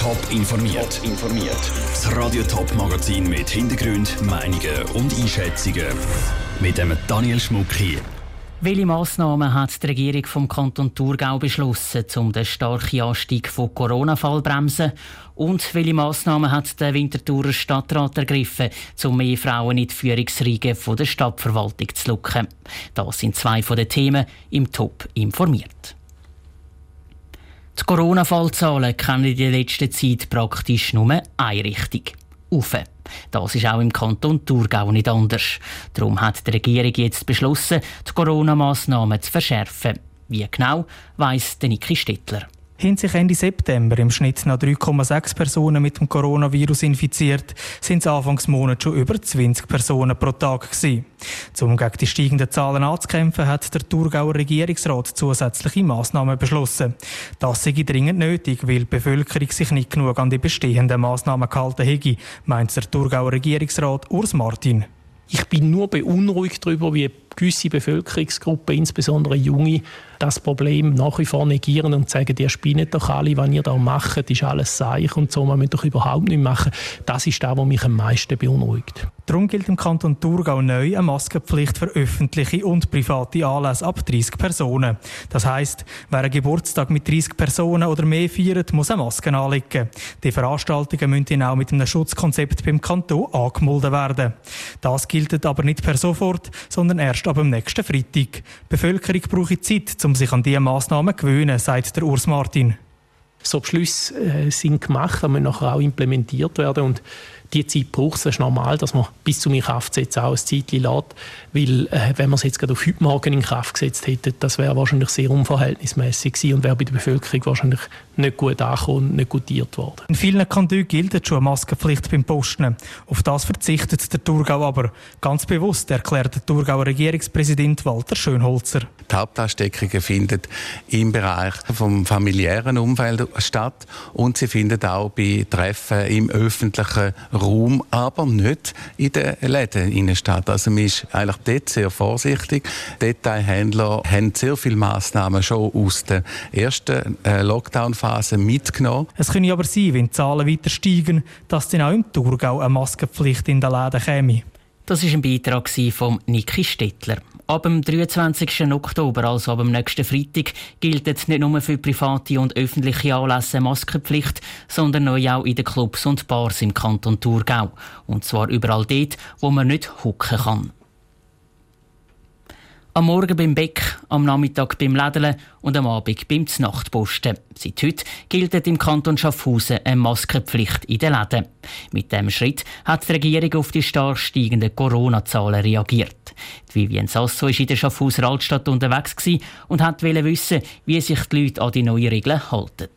Top informiert. informiert. Das Radio Top Magazin mit Hintergrund, Meinungen und Einschätzungen mit dem Daniel Schmuck hier. Welche Massnahmen hat die Regierung vom Kanton Thurgau beschlossen, um den starken Anstieg von Corona-Fall bremsen? Und welche Massnahmen hat der Winterthurer Stadtrat ergriffen, um mehr Frauen in die Führungsriege der Stadtverwaltung zu locken? Das sind zwei von den Themen im Top informiert. Die Corona-Fallzahlen kennen in der letzten Zeit praktisch nur eine Richtung. Auf. Das ist auch im Kanton Thurgau nicht anders. Darum hat die Regierung jetzt beschlossen, die Corona-Massnahmen zu verschärfen. Wie genau, weiss Niki Stettler haben sich Ende September im Schnitt noch 3,6 Personen mit dem Coronavirus infiziert, sind es Anfangsmonat schon über 20 Personen pro Tag gewesen. Um gegen die steigenden Zahlen anzukämpfen, hat der Thurgauer Regierungsrat zusätzliche Massnahmen beschlossen. Das sei dringend nötig, weil die Bevölkerung sich nicht genug an die bestehenden Massnahmen gehalten hätte, meint der Thurgauer Regierungsrat Urs Martin. Ich bin nur beunruhigt darüber, wie gewisse Bevölkerungsgruppen, insbesondere Junge, das Problem nach wie vor negieren und sagen, ihr spinnet doch alle, was ihr da macht, ist alles seich und so, man müsst doch überhaupt nicht machen. Das ist das, was mich am meisten beunruhigt. Darum gilt im Kanton Thurgau neu eine Maskenpflicht für öffentliche und private Anlässe ab 30 Personen. Das heisst, wer einen Geburtstag mit 30 Personen oder mehr feiert, muss eine Maske anlegen. Die Veranstaltungen müssen auch mit einem Schutzkonzept beim Kanton angemeldet werden. Das gilt aber nicht per sofort, sondern erst ab dem nächsten Freitag. Die Bevölkerung braucht Zeit, um sich an diese Massnahmen zu gewöhnen, sagt der Urs Martin. So Beschlüsse äh, sind gemacht, aber nachher auch implementiert werden und die Zeit braucht es. Es ist normal, dass man bis zum Inkraftsetzen auch ein Zeitchen lässt. Weil, äh, wenn man es jetzt gerade auf heute Morgen in Kraft gesetzt hätte, das wäre wahrscheinlich sehr unverhältnismäßig gewesen und wäre bei der Bevölkerung wahrscheinlich nicht gut angekommen und nicht gutiert worden. In vielen Kantonen gilt schon eine Maskenpflicht beim Posten. Auf das verzichtet der Thurgau aber. Ganz bewusst erklärt der Thurgauer Regierungspräsident Walter Schönholzer. Die Hauptansteckungen finden im Bereich vom familiären Umfeld statt und sie finden auch bei Treffen im öffentlichen Raum, aber nicht in den Läden statt. Also man ist eigentlich dort sehr vorsichtig. Detailhändler haben sehr viele Massnahmen schon aus der ersten äh, Lockdown-Phase mitgenommen. Es könnte aber sein, wenn die Zahlen weiter steigen, dass dann auch im Thurgau eine Maskenpflicht in den Läden käme. Das war ein Beitrag von Niki Stettler. Ab dem 23. Oktober, also ab dem nächsten Freitag, gilt nicht nur für private und öffentliche Anlässe Maskenpflicht, sondern neu auch in den Clubs und Bars im Kanton Thurgau. Und zwar überall dort, wo man nicht hocken kann. Am Morgen beim Beck, am Nachmittag beim Lädeln und am Abend beim Znachtposten. Seit heute gilt im Kanton Schaffhausen eine Maskenpflicht in den Läden. Mit diesem Schritt hat die Regierung auf die stark steigenden Corona-Zahlen reagiert. Die Vivienne Sasso war in der Schaffhauser Altstadt unterwegs und wollte wissen, wie sich die Leute an die neuen Regeln halten.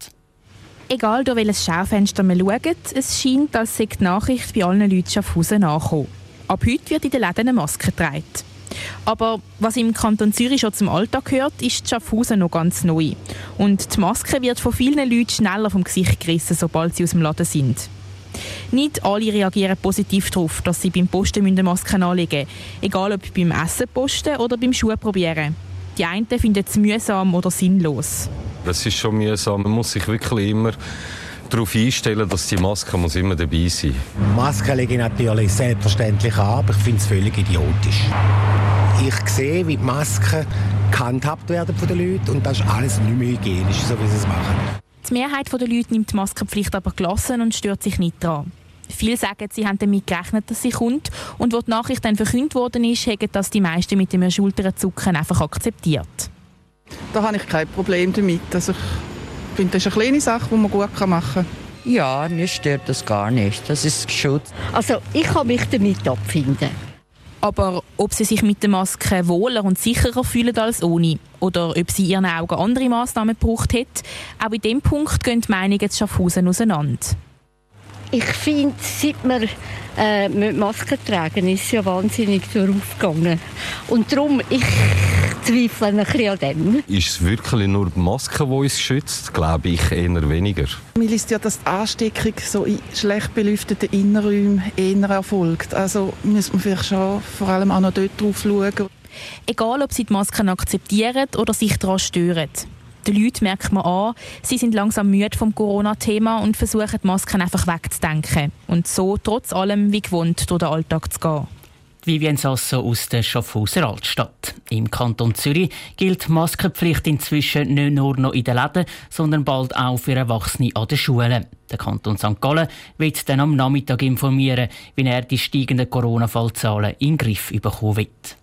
Egal durch welches Schaufenster man schaut, es scheint, als sei die Nachricht bei allen Leuten Schaffhausen angekommen. Ab heute wird in den Läden eine Maske getragen. Aber was im Kanton Zürich schon zum Alltag gehört, ist Schaffhausen noch ganz neu. Und die Maske wird von vielen Leuten schneller vom Gesicht gerissen, sobald sie aus dem Laden sind. Nicht alle reagieren positiv darauf, dass sie beim Posten eine Maske anlegen müssen. Egal ob beim Essen posten oder beim Schuhe probieren. Die einen finden es mühsam oder sinnlos. Das ist schon mühsam. Man muss sich wirklich immer darauf einstellen, dass die Maske muss immer dabei sein muss. Masken lege ich natürlich selbstverständlich an, aber ich finde es völlig idiotisch. Ich sehe, wie die Masken gehandhabt werden von den Leuten und das ist alles nicht mehr hygienisch, so wie sie es machen. Die Mehrheit der Leute nimmt die Maskenpflicht aber gelassen und stört sich nicht daran. Viele sagen, sie haben damit gerechnet, dass sie kommt. Und wo die Nachricht dann verkündet worden ist, haben das die meisten mit dem Schulterzucken einfach akzeptiert. Da habe ich kein Problem damit. Also ich finde, das ist eine kleine Sache, die man gut machen kann. Ja, mir stört das gar nicht. Das ist Schutz. Also ich kann mich damit abfinden. Aber ob sie sich mit der Maske wohler und sicherer fühlen als ohne oder ob sie ihren Augen andere Massnahmen gebraucht hat, auch in dem Punkt gehen die Meinungen zu Schaffhausen auseinander. Ich finde, seit wir äh, mit Maske tragen, ist es ja wahnsinnig aufgegangen. Und darum, ich zweifle ein bisschen an dem. Ist es wirklich nur die Maske, die uns schützt? Glaube ich eher weniger. Man liest ja, dass die Ansteckung so in schlecht belüfteten Innenräumen eher erfolgt. Also muss man vielleicht schon vor allem auch noch dort drauf schauen. Egal, ob sie die Masken akzeptieren oder sich daran stören. Die Leute merkt man an, sie sind langsam müde vom Corona-Thema und versuchen, die Masken einfach wegzudenken und so trotz allem wie gewohnt durch den Alltag zu gehen. Vivian Sasso aus der Schaffhauser Altstadt. Im Kanton Zürich gilt Maskenpflicht inzwischen nicht nur noch in den Läden, sondern bald auch für Erwachsene an den Schulen. Der Kanton St. Gallen wird dann am Nachmittag informieren, wie er die steigenden Corona-Fallzahlen in den Griff bekommen wird.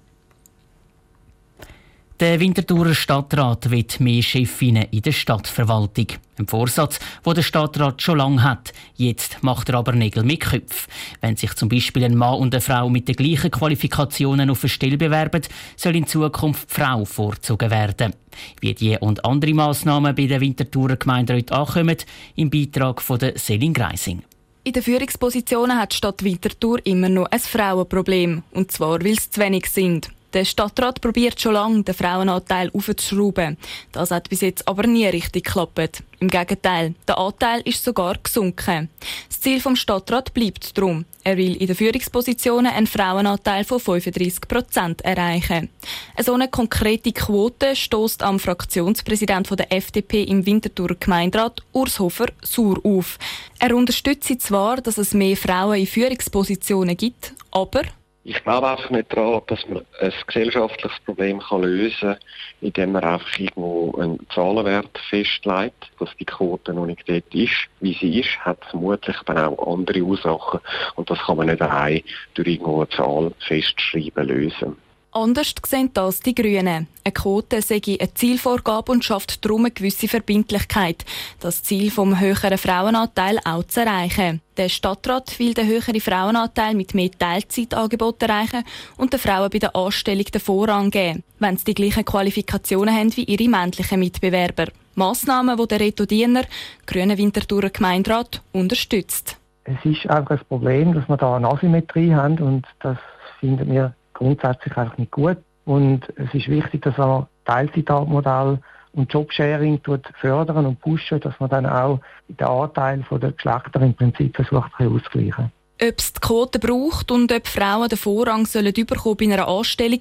Der Winterthurer Stadtrat will mehr Chefinnen in der Stadtverwaltung. Ein Vorsatz, den der Stadtrat schon lange hat. Jetzt macht er aber Nägel mit Köpfen. Wenn sich zum Beispiel ein Mann und eine Frau mit den gleichen Qualifikationen auf eine Stelle bewerben, soll in Zukunft die Frau vorgezogen werden. Wie die und andere Massnahmen bei der Winterthurer Gemeinderat ankommen, im Beitrag von der Selin Greising. In den Führungspositionen hat die Stadt Winterthur immer noch ein Frauenproblem. Und zwar, weil es zu wenig sind. Der Stadtrat probiert schon lange, den Frauenanteil aufzuschrauben. Das hat bis jetzt aber nie richtig geklappt. Im Gegenteil, der Anteil ist sogar gesunken. Das Ziel vom Stadtrat bleibt darum. Er will in den Führungspositionen einen Frauenanteil von 35 Prozent erreichen. Eine so eine konkrete Quote stößt am Fraktionspräsident der FDP im Winterthur Gemeinderat Urs Hofer sauer auf. Er unterstützt zwar, dass es mehr Frauen in Führungspositionen gibt, aber ich glaube einfach nicht daran, dass man ein gesellschaftliches Problem kann lösen kann, indem man einfach irgendwo einen Zahlenwert festlegt, dass die Quote noch nicht dort ist, wie sie ist, hat vermutlich dann auch andere Ursachen und das kann man nicht allein durch irgendwo eine Zahl festschreiben lösen. Anders sehen das die Grünen. Eine Quote sei eine Zielvorgabe und schafft darum eine gewisse Verbindlichkeit, das Ziel vom höheren Frauenanteil auch zu erreichen. Der Stadtrat will den höheren Frauenanteil mit mehr Teilzeitangeboten erreichen und den Frauen bei der Anstellung den Vorrang geben, wenn sie die gleichen Qualifikationen haben wie ihre männlichen Mitbewerber. Massnahmen, die der Reto Diener, Grüne Winterthurer Gemeinderat, unterstützt. Es ist einfach ein Problem, dass wir da eine Asymmetrie haben und das finden wir grundsätzlich einfach nicht gut. Und es ist wichtig, dass man Teilzeitmodell und Jobsharing fördern und pushen, dass man dann auch den Anteil der Geschlechter im Prinzip versucht auszugleichen. Ob es die Quote braucht und ob Frauen den Vorrang sollen bekommen bei einer Anstellung,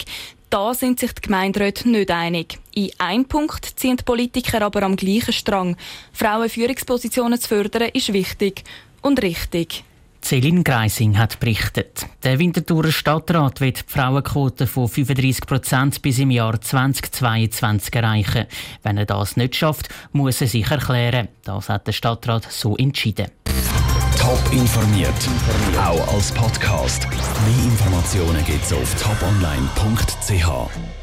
da sind sich die Gemeinderäte nicht einig. In einem Punkt ziehen die Politiker aber am gleichen Strang. Frauen Führungspositionen zu fördern ist wichtig und richtig. Celine Greising hat berichtet. Der Winterthurer Stadtrat wird die Frauenquote von 35 Prozent bis im Jahr 2022 erreichen. Wenn er das nicht schafft, muss er sich erklären. Das hat der Stadtrat so entschieden. Top informiert, auch als Podcast. Mehr Informationen gibt es auf toponline.ch.